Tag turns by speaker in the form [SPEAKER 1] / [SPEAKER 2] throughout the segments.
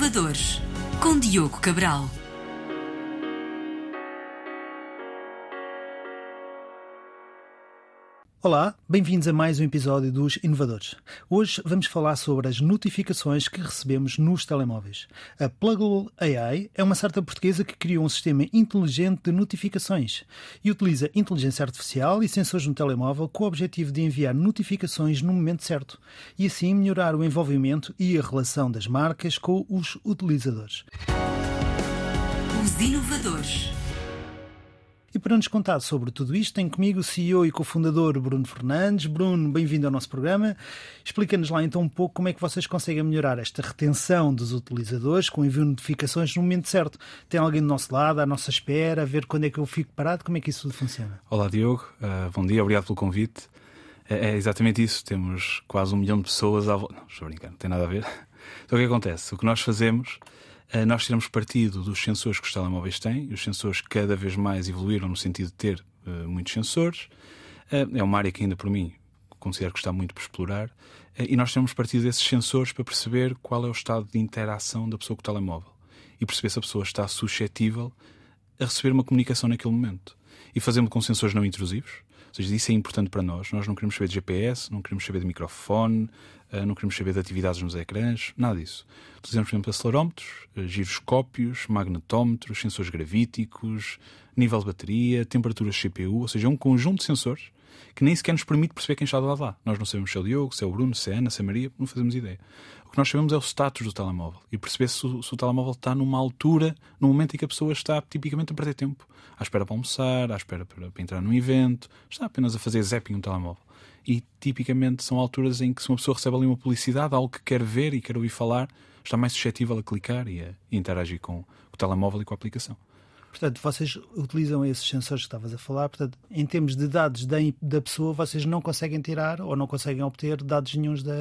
[SPEAKER 1] Inovadores, com Diogo Cabral.
[SPEAKER 2] Olá, bem-vindos a mais um episódio dos Inovadores. Hoje vamos falar sobre as notificações que recebemos nos telemóveis. A Pluggable AI é uma startup portuguesa que criou um sistema inteligente de notificações e utiliza inteligência artificial e sensores no telemóvel com o objetivo de enviar notificações no momento certo e assim melhorar o envolvimento e a relação das marcas com os utilizadores.
[SPEAKER 1] Os Inovadores.
[SPEAKER 2] E para nos contar sobre tudo isto, tenho comigo o CEO e cofundador Bruno Fernandes. Bruno, bem-vindo ao nosso programa. Explica-nos lá então um pouco como é que vocês conseguem melhorar esta retenção dos utilizadores com envio de notificações no momento certo. Tem alguém do nosso lado, à nossa espera, a ver quando é que eu fico parado? Como é que isso tudo funciona?
[SPEAKER 3] Olá, Diogo. Uh, bom dia, obrigado pelo convite. É, é, exatamente isso. Temos quase um milhão de pessoas à volta. Não, estou a brincar, não tem nada a ver. Então o que acontece? O que nós fazemos nós tiramos partido dos sensores que os telemóveis têm, e os sensores cada vez mais evoluíram no sentido de ter uh, muitos sensores. Uh, é uma área que ainda por mim considero que está muito por explorar. Uh, e nós tiramos partido desses sensores para perceber qual é o estado de interação da pessoa com o telemóvel e perceber se a pessoa está suscetível a receber uma comunicação naquele momento. E fazemos com sensores não intrusivos, ou seja, isso é importante para nós. Nós não queremos saber de GPS, não queremos saber de microfone, eh, não queremos saber de atividades nos ecrãs, nada disso. Utilizamos, por exemplo, acelerómetros, eh, giroscópios, magnetómetros, sensores gravíticos, nível de bateria, temperaturas CPU, ou seja, é um conjunto de sensores que nem sequer nos permite perceber quem está do lado de lá. Nós não sabemos se é o Diogo, se é o Bruno, se é a Ana, se é a Maria, não fazemos ideia. O que nós sabemos é o status do telemóvel e perceber se o, se o telemóvel está numa altura, no momento em que a pessoa está tipicamente a perder tempo, à espera para almoçar, à espera para, para entrar num evento, está apenas a fazer zapping no telemóvel. E tipicamente são alturas em que se uma pessoa recebe ali uma publicidade, algo que quer ver e quer ouvir falar, está mais suscetível a clicar e a interagir com o telemóvel e com a aplicação.
[SPEAKER 2] Portanto, vocês utilizam esses sensores que estavas a falar. Portanto, em termos de dados da, da pessoa, vocês não conseguem tirar ou não conseguem obter dados nenhums da,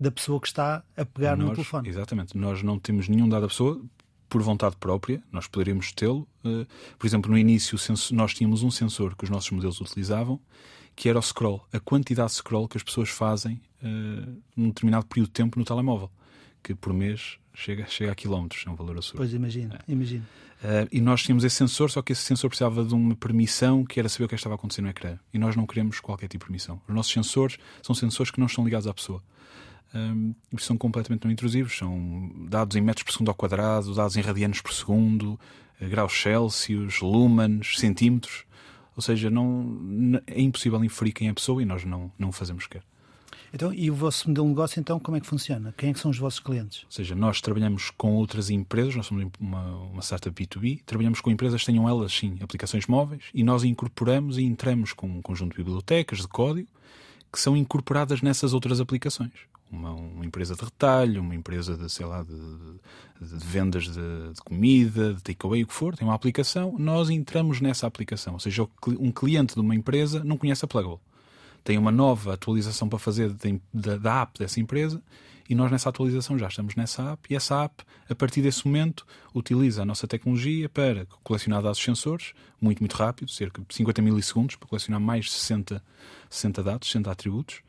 [SPEAKER 2] da pessoa que está a pegar
[SPEAKER 3] nós,
[SPEAKER 2] no telefone.
[SPEAKER 3] Exatamente. Nós não temos nenhum dado da pessoa por vontade própria. Nós poderíamos tê-lo. Uh, por exemplo, no início nós tínhamos um sensor que os nossos modelos utilizavam, que era o scroll, a quantidade de scroll que as pessoas fazem uh, num determinado período de tempo no telemóvel, que por mês chega, chega a quilómetros, é um valor absurdo.
[SPEAKER 2] Pois imagino, é. imagino.
[SPEAKER 3] Uh, e nós tínhamos esse sensor, só que esse sensor precisava de uma permissão que era saber o que estava acontecendo no ecrã. E nós não queremos qualquer tipo de permissão. Os nossos sensores são sensores que não estão ligados à pessoa. Um, são completamente não intrusivos, são dados em metros por segundo ao quadrado, dados em radianos por segundo, uh, graus Celsius, lumens, centímetros. Ou seja, não, é impossível inferir quem é a pessoa e nós não, não fazemos sequer.
[SPEAKER 2] Então, e o vosso modelo de negócio, então, como é que funciona? Quem é que são os vossos clientes?
[SPEAKER 3] Ou seja, nós trabalhamos com outras empresas, nós somos uma, uma startup B2B, trabalhamos com empresas que tenham elas, sim, aplicações móveis e nós incorporamos e entramos com um conjunto de bibliotecas de código que são incorporadas nessas outras aplicações. Uma, uma empresa de retalho, uma empresa de, sei lá, de, de, de vendas de, de, comida, de takeaway, o que for, tem uma aplicação, nós entramos nessa aplicação. Ou seja, um cliente de uma empresa não conhece a Plugable tem uma nova atualização para fazer da app dessa empresa e nós nessa atualização já estamos nessa app e essa app, a partir desse momento, utiliza a nossa tecnologia para colecionar dados sensores, muito, muito rápido, cerca de 50 milissegundos, para colecionar mais de 60, 60 dados, 60 atributos,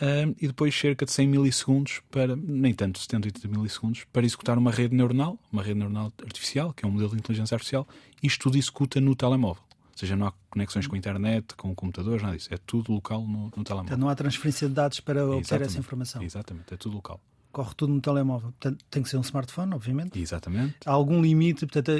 [SPEAKER 3] um, e depois cerca de 100 milissegundos para, nem tanto, 70, 80 milissegundos, para executar uma rede neuronal, uma rede neuronal artificial, que é um modelo de inteligência artificial, isto tudo executa no telemóvel. Ou seja, não há conexões com a internet, com computadores, nada disso. É tudo local no, no telemóvel.
[SPEAKER 2] Então não há transferência de dados para obter essa informação.
[SPEAKER 3] Exatamente, é tudo local.
[SPEAKER 2] Corre tudo no telemóvel. Portanto, tem que ser um smartphone, obviamente.
[SPEAKER 3] Exatamente.
[SPEAKER 2] Há algum limite? Portanto,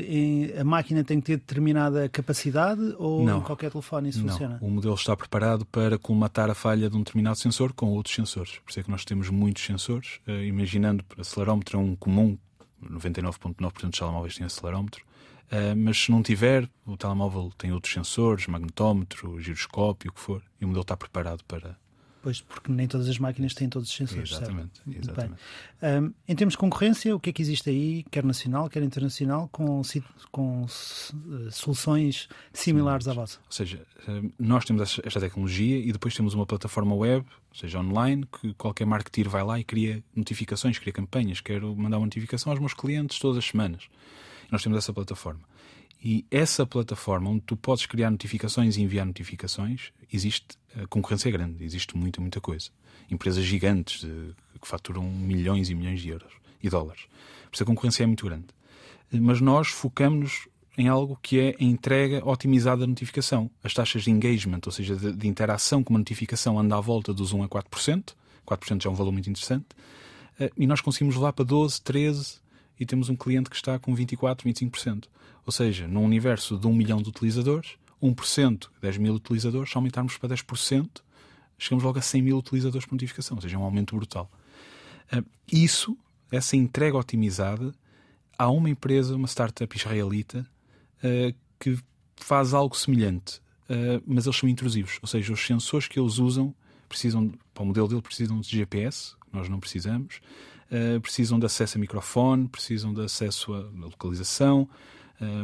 [SPEAKER 2] a máquina tem que ter determinada capacidade ou
[SPEAKER 3] não.
[SPEAKER 2] em qualquer telefone isso
[SPEAKER 3] não.
[SPEAKER 2] funciona?
[SPEAKER 3] O modelo está preparado para colmatar a falha de um determinado sensor com outros sensores. Por isso é que nós temos muitos sensores. Uh, imaginando, acelerómetro é um comum, 99,9% dos telemóveis têm acelerómetro. Uh, mas se não tiver, o telemóvel tem outros sensores, magnetómetro, giroscópio, o que for, e o modelo está preparado para.
[SPEAKER 2] Pois, porque nem todas as máquinas têm todos os sensores.
[SPEAKER 3] Exatamente.
[SPEAKER 2] Certo?
[SPEAKER 3] exatamente.
[SPEAKER 2] Um, em termos de concorrência, o que é que existe aí, quer nacional, quer internacional, com, com soluções similares à vossa?
[SPEAKER 3] Ou seja, nós temos esta tecnologia e depois temos uma plataforma web, ou seja, online, que qualquer marketeer vai lá e cria notificações, cria campanhas. Quero mandar uma notificação aos meus clientes todas as semanas. Nós temos essa plataforma. E essa plataforma, onde tu podes criar notificações e enviar notificações, existe a concorrência é grande, existe muita, muita coisa. Empresas gigantes de, que faturam milhões e milhões de euros. e dólares. Por isso a concorrência é muito grande. Mas nós focamos-nos em algo que é a entrega otimizada da notificação. As taxas de engagement, ou seja, de, de interação com uma notificação, anda à volta dos 1 a 4%. 4% já é um valor muito interessante. Uh, e nós conseguimos levar para 12, 13 e temos um cliente que está com 24, 25%. Ou seja, num universo de 1 milhão de utilizadores, 1%, 10 mil utilizadores, se aumentarmos para 10%, chegamos logo a 100 mil utilizadores por notificação, ou seja, é um aumento brutal. Uh, isso, essa entrega otimizada, há uma empresa, uma startup israelita, uh, que faz algo semelhante, uh, mas eles são intrusivos, ou seja, os sensores que eles usam precisam, para o modelo dele, precisam de GPS, nós não precisamos, precisam de acesso a microfone, precisam de acesso à localização,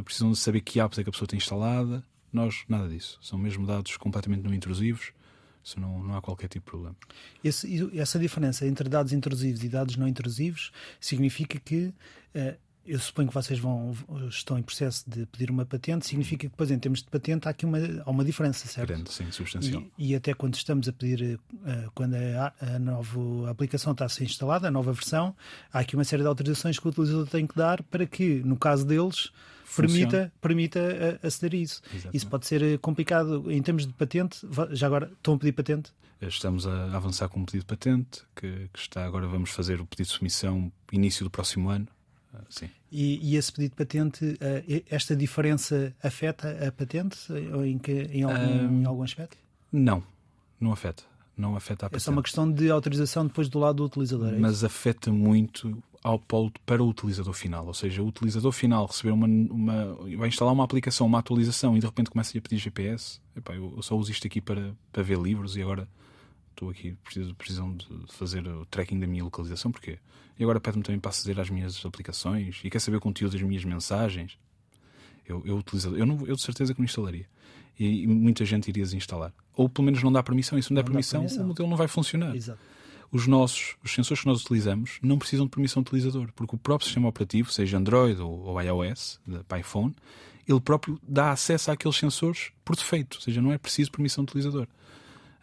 [SPEAKER 3] precisam de saber que apps é que a pessoa tem instalada. Nós, nada disso. São mesmo dados completamente não intrusivos. Isso não, não há qualquer tipo de problema.
[SPEAKER 2] Esse, essa diferença entre dados intrusivos e dados não intrusivos significa que eu suponho que vocês vão, estão em processo de pedir uma patente, significa que depois, em termos de patente, há aqui uma, há uma diferença, certo?
[SPEAKER 3] Grande, sim, substancial.
[SPEAKER 2] E, e, até quando estamos a pedir, uh, quando a, a nova aplicação está a ser instalada, a nova versão, há aqui uma série de autorizações que o utilizador tem que dar para que, no caso deles, permita, permita aceder a isso. Exatamente. Isso pode ser complicado em termos de patente. Já agora, estão a pedir patente?
[SPEAKER 3] Estamos a avançar com um pedido de patente, que, que está agora, vamos fazer o pedido de submissão início do próximo ano
[SPEAKER 2] Sim. E, e, esse pedido de patente, eh, esta diferença afeta a patente em, que, em, algum, um, em algum aspecto?
[SPEAKER 3] Não, não afeta. Não afeta a patente.
[SPEAKER 2] É só uma questão de autorização depois do lado do utilizador.
[SPEAKER 3] É Mas afeta muito ao polo para o utilizador final. Ou seja, o utilizador final receber uma, uma vai instalar uma aplicação, uma atualização e de repente começa a pedir GPS. Epá, eu, eu só uso isto aqui para, para ver livros e agora estou aqui, preciso, precisam de fazer o tracking da minha localização, porque e agora pede-me também para aceder às minhas aplicações e quer saber o conteúdo das minhas mensagens. Eu, eu utilizo, eu, não, eu de certeza que não instalaria. E, e, muita gente iria desinstalar. Ou pelo menos não dá permissão, e se não, não der permissão, permissão, o modelo não vai funcionar.
[SPEAKER 2] Exato.
[SPEAKER 3] Os nossos, os sensores que nós utilizamos não precisam de permissão do utilizador, porque o próprio sistema operativo, seja Android ou, ou iOS, para iPhone, ele próprio dá acesso àqueles sensores por defeito, ou seja, não é preciso permissão do utilizador.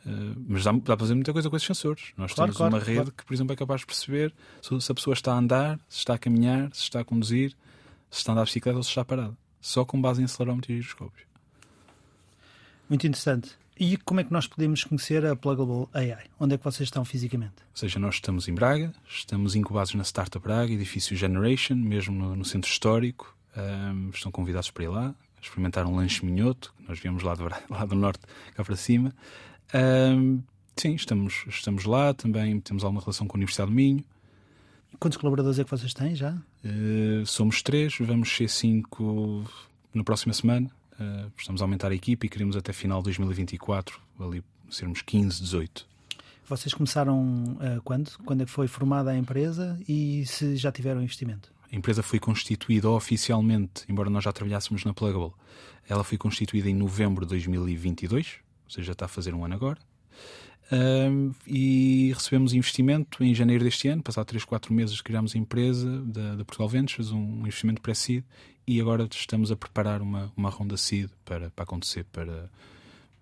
[SPEAKER 3] Uh, mas dá, dá para fazer muita coisa com esses sensores. Nós claro, temos claro, uma rede claro. que, por exemplo, é capaz de perceber se a pessoa está a andar, se está a caminhar, se está a conduzir, se está a andar a bicicleta ou se está parada. Só com base em acelerómetro e giroscópios.
[SPEAKER 2] Muito interessante. E como é que nós podemos conhecer a Pluggable AI? Onde é que vocês estão fisicamente?
[SPEAKER 3] Ou seja, nós estamos em Braga, estamos incubados na Startup Braga, edifício Generation, mesmo no, no centro histórico. Um, estão convidados para ir lá, experimentar um lanche minhoto, nós viemos lá do, lá do norte cá para cima. Um, sim, estamos, estamos lá, também temos alguma relação com a Universidade do Minho.
[SPEAKER 2] Quantos colaboradores é que vocês têm já?
[SPEAKER 3] Uh, somos três, vamos ser cinco na próxima semana. Uh, estamos a aumentar a equipe e queremos até final de 2024 ali sermos 15, 18.
[SPEAKER 2] Vocês começaram uh, quando? Quando é que foi formada a empresa e se já tiveram investimento?
[SPEAKER 3] A empresa foi constituída oficialmente, embora nós já trabalhássemos na Plugable. Ela foi constituída em novembro de 2022 ou seja, já está a fazer um ano agora. Um, e recebemos investimento em janeiro deste ano, passado 3, 4 meses criámos a empresa da, da Portugal Ventures, um investimento pré-seed, e agora estamos a preparar uma, uma ronda seed para, para acontecer para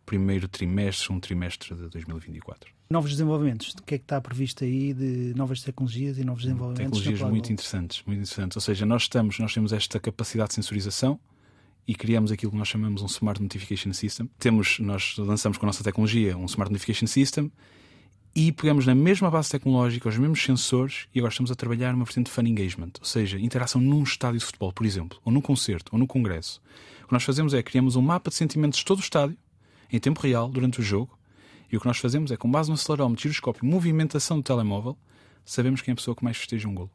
[SPEAKER 3] primeiro trimestre, um trimestre de 2024.
[SPEAKER 2] Novos desenvolvimentos, o que é que está previsto aí de novas tecnologias e novos desenvolvimentos?
[SPEAKER 3] Tecnologias muito interessantes, muito interessantes. Ou seja, nós estamos, nós temos esta capacidade de sensorização, e criamos aquilo que nós chamamos um Smart Notification System. Temos, nós lançamos com a nossa tecnologia um Smart Notification System e pegamos na mesma base tecnológica, os mesmos sensores e agora estamos a trabalhar uma vertente de Fun Engagement, ou seja, interação num estádio de futebol, por exemplo, ou num concerto, ou num congresso. O que nós fazemos é criamos um mapa de sentimentos de todo o estádio, em tempo real, durante o jogo, e o que nós fazemos é, com base no acelerómetro, giroscópio, movimentação do telemóvel, sabemos quem é a pessoa que mais festeja um golo.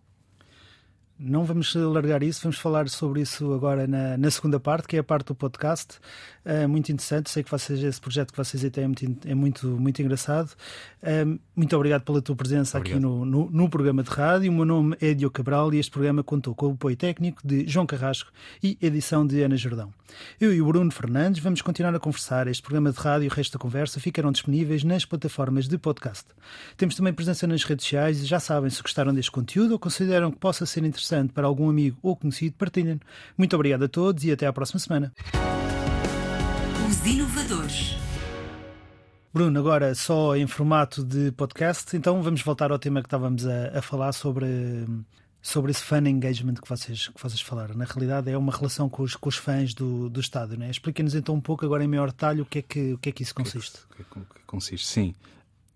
[SPEAKER 2] Não vamos largar isso, vamos falar sobre isso agora na, na segunda parte, que é a parte do podcast. Uh, muito interessante, sei que vocês, esse projeto que vocês têm é muito, é muito, muito engraçado. Uh, muito obrigado pela tua presença obrigado. aqui no, no, no, programa de rádio. O meu nome é Diogo Cabral e este programa contou com o apoio técnico de João Carrasco e edição de Ana Jordão. Eu e o Bruno Fernandes vamos continuar a conversar. Este programa de rádio e o resto da conversa ficarão disponíveis nas plataformas de podcast. Temos também presença nas redes sociais e já sabem, se gostaram deste conteúdo ou consideram que possa ser interessante interessante para algum amigo ou conhecido, partilhem. Muito obrigado a todos e até à próxima semana.
[SPEAKER 1] Os inovadores.
[SPEAKER 2] Bruno, agora só em formato de podcast, então vamos voltar ao tema que estávamos a, a falar sobre sobre esse fan engagement que vocês, que vocês falaram. Na realidade, é uma relação com os, com os fãs do, do estádio. Né? Explica-nos então um pouco, agora em maior detalhe, o que é que, o que, é que isso consiste.
[SPEAKER 3] O que, é que, que, que consiste? Sim.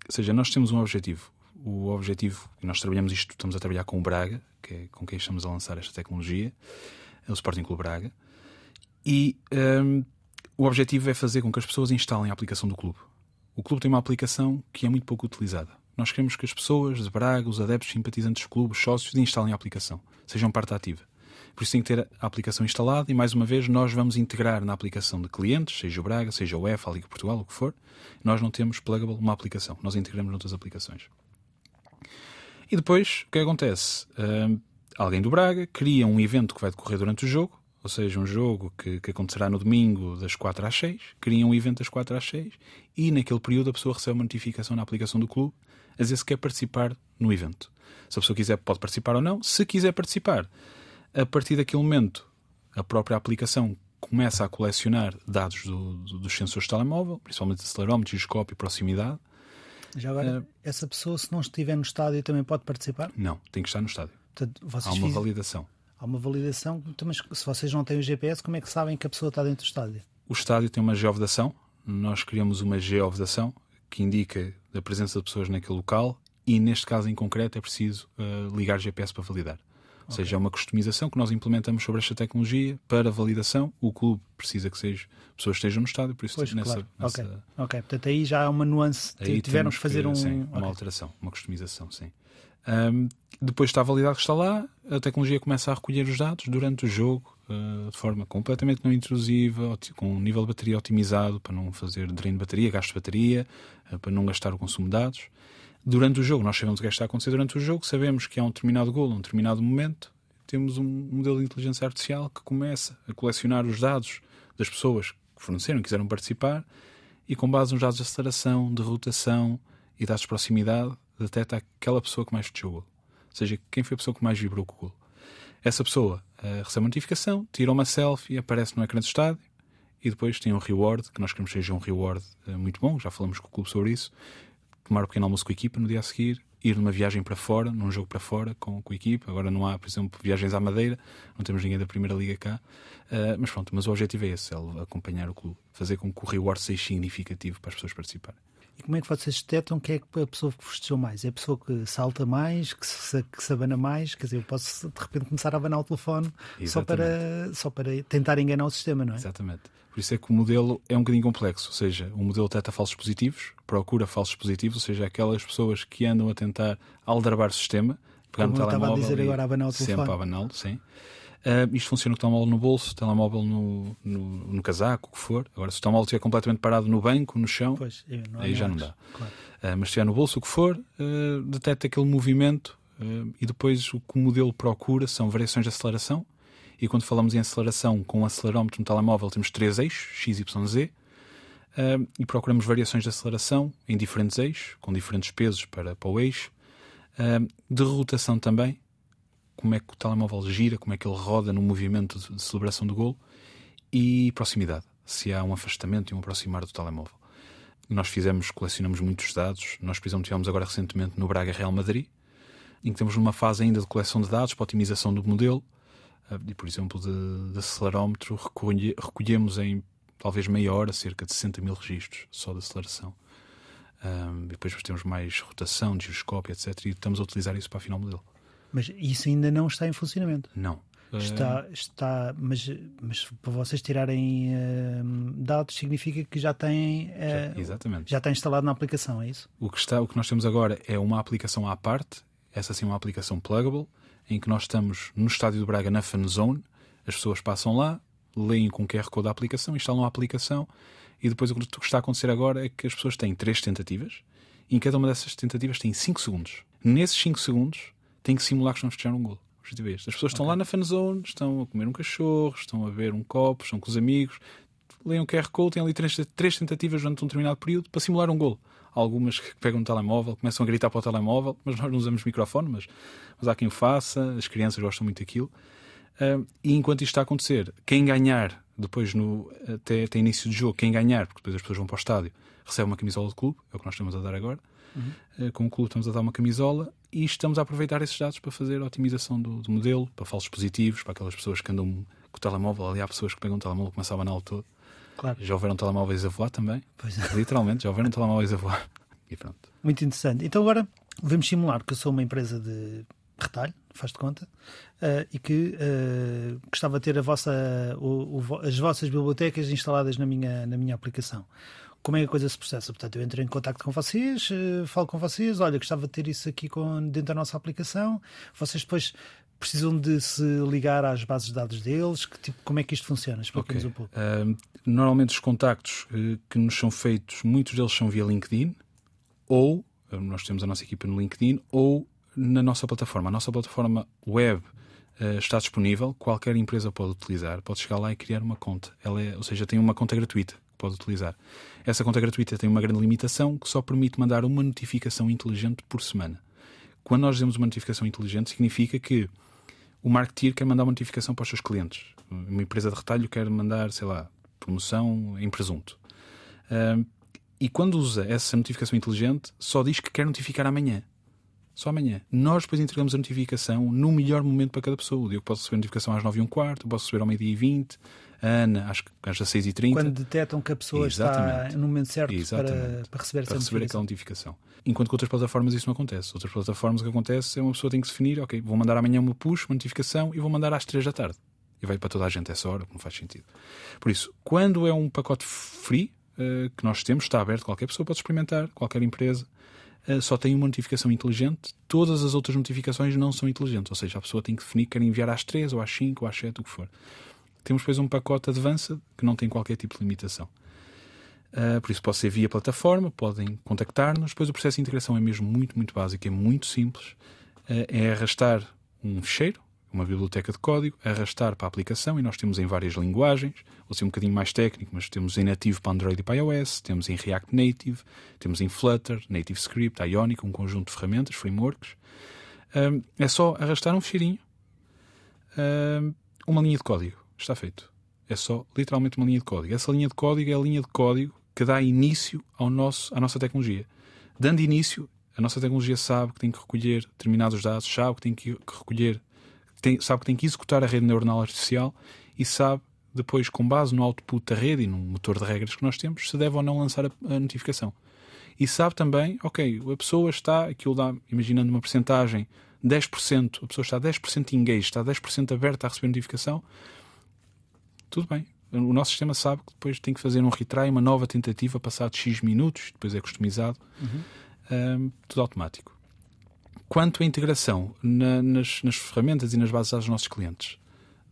[SPEAKER 3] Ou seja, nós temos um objetivo. O objetivo, nós trabalhamos isto, estamos a trabalhar com o Braga, que é com quem estamos a lançar esta tecnologia, é o Sporting Clube Braga, e um, o objetivo é fazer com que as pessoas instalem a aplicação do clube. O clube tem uma aplicação que é muito pouco utilizada. Nós queremos que as pessoas de Braga, os adeptos, simpatizantes do clube, os sócios, instalem a aplicação, sejam parte ativa. Por isso tem que ter a aplicação instalada e, mais uma vez, nós vamos integrar na aplicação de clientes, seja o Braga, seja o EFA, a Liga Portugal, o que for. Nós não temos pluggable uma aplicação, nós integramos noutras aplicações. E depois, o que acontece? Uh, alguém do Braga cria um evento que vai decorrer durante o jogo, ou seja, um jogo que, que, acontecerá no domingo das 4 às 6, cria um evento das 4 às 6 e naquele período a pessoa recebe uma notificação na aplicação do clube a dizer se quer participar no evento. Se a pessoa quiser, pode participar ou não. Se quiser participar, a partir daquele momento, a própria aplicação começa a colecionar dados do, do, dos sensores de telemóvel, principalmente acelerómetro, giroscópio e proximidade.
[SPEAKER 2] Já agora, uh, essa pessoa, se não estiver no estádio, também pode participar?
[SPEAKER 3] Não, tem que estar no estádio. Portanto, Há uma fiz... validação.
[SPEAKER 2] Há uma validação, então, mas se vocês não têm o GPS, como é que sabem que a pessoa está dentro do estádio?
[SPEAKER 3] O estádio tem uma geovedação, nós criamos uma geovedação que indica a presença de pessoas naquele local e, neste caso em concreto, é preciso uh, ligar GPS para validar. Ou okay. seja, é uma customização que nós implementamos sobre esta tecnologia para validação. O clube precisa que seja, pessoas estejam no estádio, por isso
[SPEAKER 2] pois,
[SPEAKER 3] nessa,
[SPEAKER 2] claro. nessa... Okay. ok, portanto aí já há uma nuance. Aí tiveram que fazer um...
[SPEAKER 3] sim, uma okay. alteração, uma customização, sim. Um, depois está validado que está lá, a tecnologia começa a recolher os dados durante o jogo uh, de forma completamente não intrusiva, com um nível de bateria otimizado para não fazer dreno de bateria, gasto de bateria, uh, para não gastar o consumo de dados. Durante o jogo, nós sabemos o que é está a acontecer durante o jogo, sabemos que há um determinado gol, um determinado momento, temos um modelo de inteligência artificial que começa a colecionar os dados das pessoas que forneceram, quiseram participar, e com base nos dados de aceleração, de rotação e dados de proximidade, detecta aquela pessoa que mais fechou o gol. Ou seja, quem foi a pessoa que mais vibrou com o gol. Essa pessoa uh, recebe uma notificação, tira uma selfie, aparece no ecrã do estádio e depois tem um reward, que nós queremos que seja um reward uh, muito bom, já falamos com o clube sobre isso. Tomar um pequeno almoço com a equipa no dia a seguir, ir numa viagem para fora, num jogo para fora com, com a equipa. Agora não há, por exemplo, viagens à Madeira, não temos ninguém da Primeira Liga cá. Uh, mas pronto, mas o objetivo é esse, é acompanhar o clube, fazer com que o reward seja significativo para as pessoas participarem.
[SPEAKER 2] E como é que vocês detectam que é a pessoa que festejou mais? É a pessoa que salta mais, que se, que se abana mais? Quer dizer, eu posso de repente começar a abanar o telefone só para, só para tentar enganar o sistema, não é?
[SPEAKER 3] Exatamente. Por isso é que o modelo é um bocadinho complexo. Ou seja, o modelo detecta falsos positivos, procura falsos positivos, ou seja, aquelas pessoas que andam a tentar aldrabar o sistema,
[SPEAKER 2] pegar no telemóvel. Estava a dizer agora, abanar o telefone.
[SPEAKER 3] Sempre a abaná-lo, sim. Uh, isto funciona com o telemóvel no bolso, telemóvel no, no, no, casaco, o que for. Agora, se o telemóvel estiver completamente parado no banco, no chão,
[SPEAKER 2] pois,
[SPEAKER 3] aí já não dá. Claro. Uh, mas se estiver no bolso, o que for, uh, detecta aquele movimento e depois o que o modelo procura são variações de aceleração. E quando falamos em aceleração com um acelerómetro no telemóvel, temos três eixos, X, Y, Z. e procuramos variações de aceleração em diferentes eixos, com diferentes pesos para, para o eixo. de rotação também, como é que o telemóvel gira, como é que ele roda no movimento de celebração do gol e proximidade, se há um afastamento e um aproximar do telemóvel. Nós fizemos, colecionamos muitos dados. Nós, por exemplo, tivemos agora recentemente no Braga Real Madrid, em que temos numa fase ainda de coleção de dados para otimização do modelo. Ah, e, por exemplo, de, de acelerómetro, recolhe, recolhemos em talvez meia hora cerca de 60 mil registros só de aceleração. Um, e depois temos mais rotação, giroscópio, etc. E estamos a utilizar isso para afinar o modelo.
[SPEAKER 2] Mas isso ainda não está em funcionamento.
[SPEAKER 3] Não.
[SPEAKER 2] Está, está, mas, mas para vocês tirarem uh, dados significa que já têm, uh, já,
[SPEAKER 3] exatamente.
[SPEAKER 2] já está instalado na aplicação, é isso?
[SPEAKER 3] O que, está, o que nós temos agora é uma aplicação à parte, essa sim é uma aplicação pluggable, em que nós estamos no estádio do Braga na Fan Zone, as pessoas passam lá, leem com o QR Code da aplicação, instalam a aplicação e depois o que está a acontecer agora é que as pessoas têm três tentativas e em cada uma dessas tentativas tem 5 segundos. Nesses 5 segundos tem que simular que estão a festejar um golo. As pessoas okay. estão lá na fanzone, estão a comer um cachorro, estão a beber um copo, estão com os amigos, leem um QR Code, têm ali três, três tentativas durante um determinado período para simular um golo. Algumas que pegam no telemóvel, começam a gritar para o telemóvel, mas nós não usamos microfone, mas, mas há quem o faça, as crianças gostam muito daquilo. Uh, e enquanto isto está a acontecer, quem ganhar, depois no, até, até início do jogo, quem ganhar, porque depois as pessoas vão para o estádio, recebe uma camisola de clube, é o que nós estamos a dar agora. Uhum. Com o clube estamos a dar uma camisola e estamos a aproveitar esses dados para fazer a otimização do, do modelo, para falsos positivos, para aquelas pessoas que andam com o telemóvel. Ali há pessoas que pegam o telemóvel e começam a abanar todo.
[SPEAKER 2] Claro.
[SPEAKER 3] Já houveram telemóveis a voar também. É. Literalmente, já houveram telemóveis a voar. E pronto.
[SPEAKER 2] Muito interessante. Então agora vamos simular que eu sou uma empresa de retalho, faz de conta, uh, e que uh, gostava de ter vossa, o, o, as vossas bibliotecas instaladas na minha, na minha aplicação. Como é que a coisa se processa? Portanto, eu entro em contato com vocês, uh, falo com vocês, olha, gostava de ter isso aqui com, dentro da nossa aplicação. Vocês depois precisam de se ligar às bases de dados deles? Que, tipo, como é que isto funciona? Explica-nos
[SPEAKER 3] okay.
[SPEAKER 2] um pouco.
[SPEAKER 3] Uh, normalmente os contactos uh, que nos são feitos, muitos deles são via LinkedIn, ou uh, nós temos a nossa equipa no LinkedIn, ou na nossa plataforma. A nossa plataforma web está disponível, qualquer empresa pode utilizar, pode chegar lá e criar uma conta. Ela é, ou seja, tem uma conta gratuita pode utilizar. Essa conta gratuita tem uma grande limitação que só permite mandar uma notificação inteligente por semana. Quando nós dizemos uma notificação inteligente, significa que o marketeer quer mandar uma notificação para os seus clientes. Uma empresa de retalho quer mandar, sei lá, promoção em presunto. Uh, e quando usa essa notificação inteligente, só diz que quer notificar amanhã. Só amanhã. Nós depois entregamos a notificação no melhor momento para cada pessoa. Eu posso receber a notificação às 9 h 15 posso receber ao meio-dia e 20 a Ana, acho que às 6 h 30
[SPEAKER 2] Quando detectam que a pessoa Exatamente. está no momento certo para, para, receber,
[SPEAKER 3] para
[SPEAKER 2] receber
[SPEAKER 3] aquela notificação. Enquanto que outras plataformas isso não acontece. Outras plataformas o que acontece é uma pessoa tem que definir, ok, vou mandar amanhã uma push, uma notificação e vou mandar às 3 da tarde. E vai para toda a gente essa hora, não faz sentido. Por isso, quando é um pacote free uh, que nós temos, está aberto, qualquer pessoa pode experimentar, qualquer empresa. Uh, só tem uma notificação inteligente, todas as outras notificações não são inteligentes, ou seja, a pessoa tem que definir que quer enviar às 3 ou às 5 ou às 7, o que for. Temos depois um pacote advanced que não tem qualquer tipo de limitação. Uh, por isso pode ser via plataforma, podem contactar-nos. Depois o processo de integração é mesmo muito, muito básico, é muito simples. Uh, é arrastar um fecheiro, uma biblioteca de código, arrastar para a aplicação, e nós temos em várias linguagens, vou ser um bocadinho mais técnico, mas temos em nativo para Android e para iOS, temos em React Native, temos em Flutter, Native Script, Ionic, um conjunto de ferramentas, frameworks. Uh, é só arrastar um fecheirinho, uma linha de código, está feito. É só literalmente uma linha de código. Essa linha de código é a linha de código que dá início ao nosso, à nossa tecnologia. Dando início, a nossa tecnologia sabe que tem que recolher determinados dados, sabe que tem que recolher, tem, sabe que tem que executar a rede neuronal artificial e sabe depois, com base no output da rede e no motor de regras que nós temos, se deve ou não lançar a, a notificação. E sabe também, ok, a pessoa está, aquilo dá, imaginando uma percentagem, 10%, a pessoa está 10% engaged, está 10% aberta a receber notificação, tudo bem, o nosso sistema sabe que depois tem que fazer um retry, uma nova tentativa, passado X minutos, depois é customizado, uhum. um, tudo automático. Quanto à integração na, nas, nas, ferramentas e nas bases dos nossos clientes,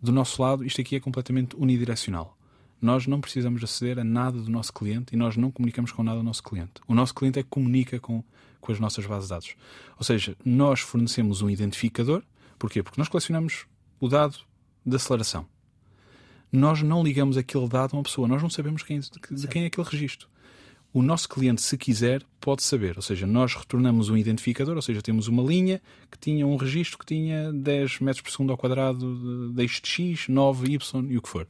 [SPEAKER 3] do nosso lado, isto aqui é completamente unidirecional. Nós não precisamos aceder a nada do nosso cliente e nós não comunicamos com nada do nosso cliente. O nosso cliente é que comunica com, com as nossas bases de dados. Ou seja, nós fornecemos um identificador. Porquê? Porque nós colecionamos o dado de aceleração nós não ligamos aquele dado a uma pessoa, nós não sabemos quem, de, quem é aquele registro. O nosso cliente, se quiser, pode saber. Ou seja, nós retornamos um identificador, ou seja, temos uma linha que tinha um registro que tinha 10 metros por segundo ao quadrado de eixo de X, 9, Y e o que for.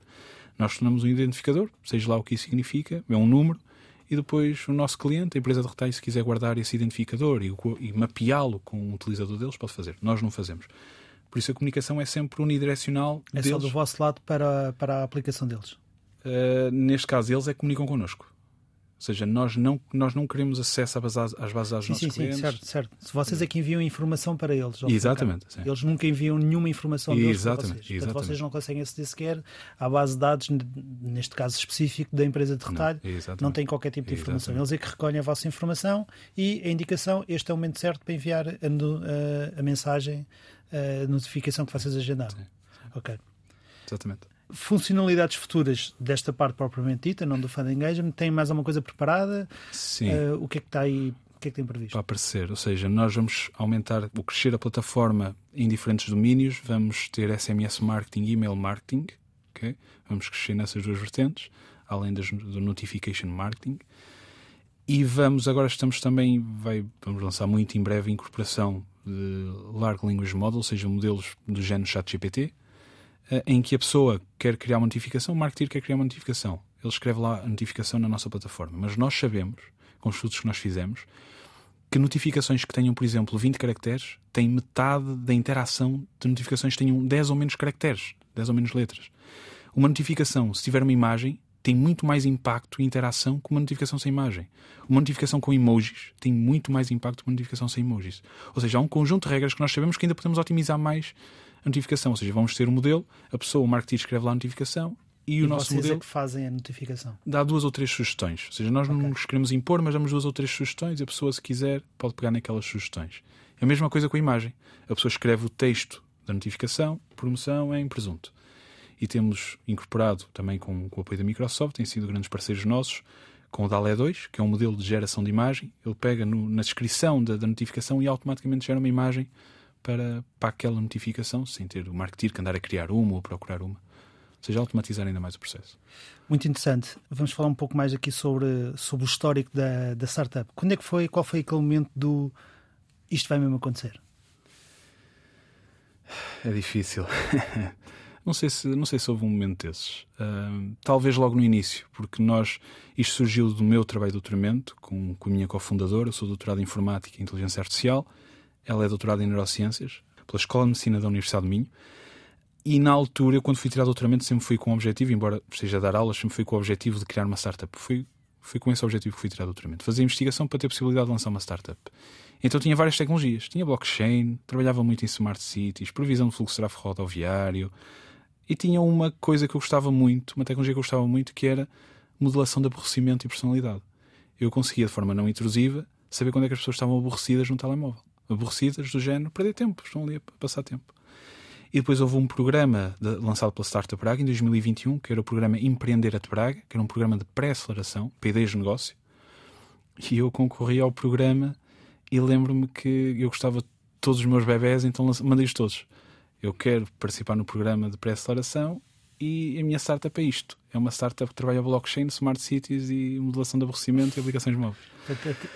[SPEAKER 3] Nós retornamos um identificador, seja lá o que isso significa, é um número, e depois o nosso cliente, a empresa de retalho, se quiser guardar esse identificador e, e mapeá-lo com o um utilizador deles, pode fazer. Nós não fazemos. Por isso a comunicação é sempre unidirecional.
[SPEAKER 2] É
[SPEAKER 3] deles.
[SPEAKER 2] só do vosso lado para, para a aplicação deles?
[SPEAKER 3] Uh, neste caso, eles é que comunicam connosco. Ou seja, nós não, nós não queremos acesso às bases, às bases dos
[SPEAKER 2] sim,
[SPEAKER 3] nossos
[SPEAKER 2] sim,
[SPEAKER 3] clientes.
[SPEAKER 2] Sim, certo, certo. Se vocês é que enviam informação para eles.
[SPEAKER 3] Exatamente.
[SPEAKER 2] Eles nunca enviam nenhuma informação deles exatamente, para vocês. Portanto,
[SPEAKER 3] exatamente.
[SPEAKER 2] vocês não conseguem aceder sequer à base de dados, neste caso específico da empresa de retalho. Não, não têm qualquer tipo de informação. Eles é que recolhem a vossa informação e a indicação, este é o momento certo para enviar a, a, a mensagem, a notificação que vocês agendaram. Sim. Ok.
[SPEAKER 3] Exatamente
[SPEAKER 2] funcionalidades futuras desta parte propriamente dita, não do Fund Engagement, tem mais alguma coisa preparada?
[SPEAKER 3] Sim.
[SPEAKER 2] Uh, o que é que está aí? O que é que tem previsto?
[SPEAKER 3] Para aparecer, ou seja, nós vamos aumentar, o crescer a plataforma em diferentes domínios, vamos ter SMS marketing e email marketing, okay? vamos crescer nessas duas vertentes, além das, do notification marketing. E vamos, agora estamos também, vai, vamos lançar muito em breve a incorporação de Large Language Model, ou seja, modelos do género ChatGPT, em que a pessoa quer criar uma notificação, o marketeer quer criar uma notificação. Ele escreve lá a notificação na nossa plataforma. Mas nós sabemos com os estudos que nós fizemos, que notificações que tenham, por exemplo, 20 caracteres têm metade da interação de notificações que tenham 10 ou menos caracteres, 10 ou menos letras. Uma notificação, se tiver uma imagem, tem muito mais impacto e interação que uma notificação sem imagem. Uma notificação com emojis tem muito mais impacto que uma notificação sem emojis. Ou seja, há um conjunto de regras que nós sabemos que ainda podemos otimizar mais a notificação. Ou seja, vamos ter um modelo, a pessoa, o marketing escreve lá a notificação e,
[SPEAKER 2] E
[SPEAKER 3] o nosso
[SPEAKER 2] vocês
[SPEAKER 3] modelo
[SPEAKER 2] é que fazem a notificação.
[SPEAKER 3] dá duas ou três sugestões. Ou seja, nós não
[SPEAKER 2] Ok.
[SPEAKER 3] nos queremos impor, mas damos duas ou três sugestões e a pessoa, se quiser, pode pegar naquelas sugestões. É a mesma coisa com a imagem. A pessoa escreve o texto da notificação, promoção em presunto. E temos incorporado também com, com o apoio da Microsoft, têm sido grandes parceiros nossos, com o DALE 2, que é um modelo de geração de imagem. Ele pega no- na descrição da, da notificação e automaticamente gera uma imagem para, para aquela notificação, sem ter o marketeer que andar a criar uma ou procurar uma. Ou seja, automatizar ainda mais o processo.
[SPEAKER 2] Muito interessante. Vamos falar um pouco mais aqui sobre, sobre o histórico da, da startup. Quando é que foi, qual foi aquele momento do isto vai mesmo acontecer?
[SPEAKER 3] É difícil. não, sei se, não sei se houve um momento desses. Ahm, talvez logo no início, porque nós. Isto surgiu do meu trabalho de doutoramento com, com a minha cofundadora. Eu sou doutorado em Informática e Inteligência Artificial. Ela é doutorada em Neurociências pela Escola de Medicina da Universidade de Minho. E na altura, eu, quando fui tirar doutoramento, sempre fui com o objetivo, embora esteja a dar aulas, sempre fui com o objetivo de criar uma startup. Foi, foi com esse objetivo que fui tirar doutoramento. Fazer investigação para ter a possibilidade de lançar uma startup. Então tinha várias tecnologias. Tinha blockchain, trabalhava muito em smart cities, previsão de fluxo de tráfego rodoviário. E tinha uma coisa que eu gostava muito, uma tecnologia que eu gostava muito, que era modelação de aborrecimento e personalidade. Eu conseguia, de forma não intrusiva, saber quando é que as pessoas estavam aborrecidas no telemóvel. Aborrecidas do género, perder tempo, estão ali a passar tempo. E depois houve um programa de- lançado pela Startup Praga em 2021, que era o programa Empreender at Praga, que era um programa de pré-aceleração ideias de negócio. E eu concorri ao programa e lembro-me que eu gostava de todos os meus bebés, então mandei-os todos. Eu quero participar no programa de pré-aceleração e a minha startup é isto. É uma startup que trabalha blockchain, smart cities e modelação de aborrecimento e aplicações móveis.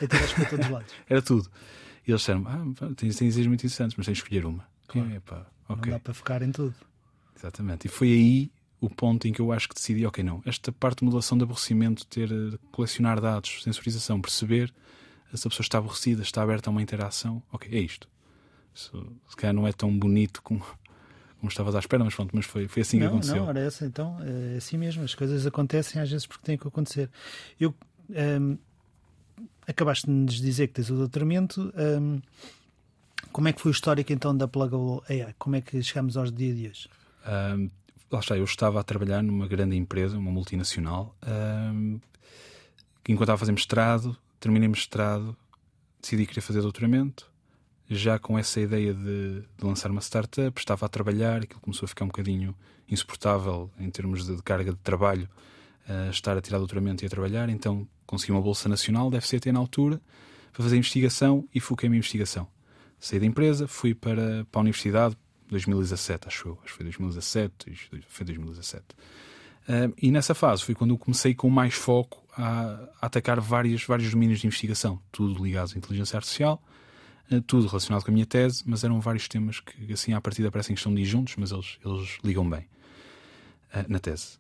[SPEAKER 2] Atiras para todos os lados.
[SPEAKER 3] Era tudo. E eles disseram: Ah, tens, tens ideias muito interessantes, mas tens de escolher uma.
[SPEAKER 2] Claro.
[SPEAKER 3] E, epá,
[SPEAKER 2] Não dá para focar em tudo.
[SPEAKER 3] Exatamente. E foi aí o ponto em que eu acho que decidi: ok, não, esta parte de modelação de aborrecimento, ter, colecionar dados, sensorização, perceber se a pessoa está aborrecida, está aberta a uma interação, ok, é isto. Isso, se calhar não é tão bonito como, como estavas à espera, mas pronto, mas foi, foi assim que
[SPEAKER 2] não,
[SPEAKER 3] aconteceu.
[SPEAKER 2] não, era essa então. É assim mesmo. As coisas acontecem às vezes porque têm que acontecer. Eu. ehm, acabaste de nos dizer que tens o doutoramento. ehm, como é que foi o histórico então da Pluggable AI? Como é que chegamos aos dias de hoje?
[SPEAKER 3] Ahm, lá está, eu estava a trabalhar numa grande empresa, uma multinacional, que enquanto estava a fazer mestrado, terminei mestrado, decidi querer fazer doutoramento, já com essa ideia de, de lançar uma startup, estava a trabalhar, aquilo começou a ficar um bocadinho insuportável em termos de, de carga de trabalho, ah, estar a tirar doutoramento e a trabalhar, então consegui uma bolsa nacional da FCT na altura, para fazer investigação e foquei-me em investigação. Saí da empresa, fui para, para a universidade, 2017, acho eu. Acho que foi 2017, isto foi 2017. Ah, e nessa fase foi quando eu comecei com mais foco a, a atacar vários, vários domínios de investigação, tudo ligado à inteligência artificial, tudo relacionado com a minha tese, mas eram vários temas que, assim, à partida parecem que estão disjuntos, mas eles, eles ligam bem ah, na tese.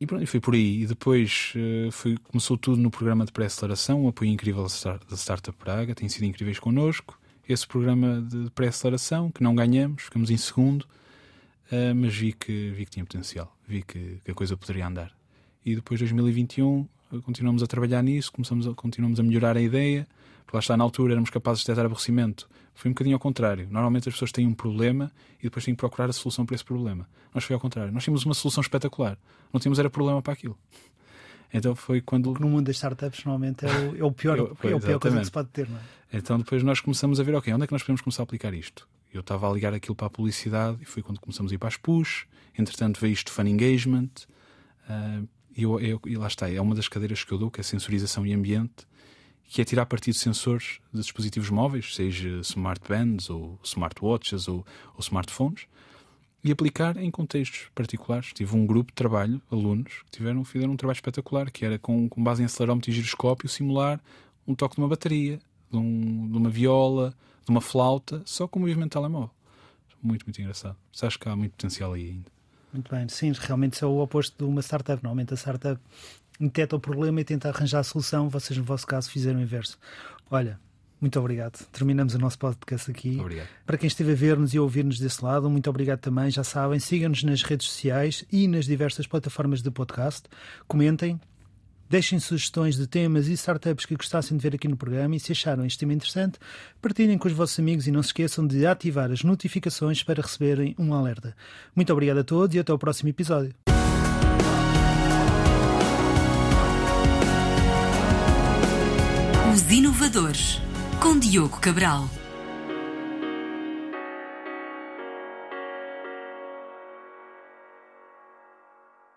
[SPEAKER 3] E pronto, foi por aí. E depois eh, foi, começou tudo no programa de pré-aceleração, um apoio incrível da Star- da Startup Praga, têm sido incríveis connosco. Esse programa de pré-aceleração, que não ganhamos, ficamos em segundo, eh, mas vi que, vi que tinha potencial, vi que, que a coisa poderia andar. E depois, 2021, eh, continuamos a trabalhar nisso, começamos a, continuamos a melhorar a ideia, lá está, na altura éramos capazes de detectar aborrecimento. Foi um bocadinho ao contrário. Normalmente as pessoas têm um problema e depois têm que procurar a solução para esse problema. Nós foi ao contrário. Nós tínhamos uma solução espetacular. Não tínhamos era problema para aquilo. Então foi quando
[SPEAKER 2] No mundo das startups, normalmente é o, é o pior,
[SPEAKER 3] Eu-
[SPEAKER 2] é o pior coisa que se pode ter, não é?
[SPEAKER 3] Então depois nós começamos a ver, ok, onde é que nós podemos começar a aplicar isto? Eu estava a ligar aquilo para a publicidade e foi quando começamos a ir para as push. Entretanto veio isto fan engagement. e, eu, eu- e lá está, é uma das cadeiras que eu dou, que é sensorização e ambiente, que é tirar partido de sensores de dispositivos móveis, seja smartbands ou smartwatches ou, ou smartphones, e aplicar em contextos particulares. Tive um grupo de trabalho, alunos, que tiveram, fizeram um trabalho espetacular, que era com, com base em acelerómetro e giroscópio, simular um toque de uma bateria, de, um- de uma viola, de uma flauta, só com o movimento telemóvel. Muito, muito engraçado. Mas acho que há muito potencial aí ainda.
[SPEAKER 2] Muito bem. Sim, realmente isso é o oposto de uma startup. Normalmente a startup detecta o problema e tenta arranjar a solução. Vocês, no vosso caso, fizeram o inverso. Olha, muito obrigado. Terminamos o nosso podcast aqui.
[SPEAKER 3] Obrigado.
[SPEAKER 2] Para quem esteve a ver-nos e a ouvir-nos desse lado, muito obrigado também. Já sabem, sigam-nos nas redes sociais e nas diversas plataformas de podcast. Comentem, deixem sugestões de temas e startups que gostassem de ver aqui no programa e se acharam este tema interessante, partilhem com os vossos amigos e não se esqueçam de ativar as notificações para receberem um alerta. Muito obrigado a todos e até o próximo episódio.
[SPEAKER 1] Com Diogo Cabral.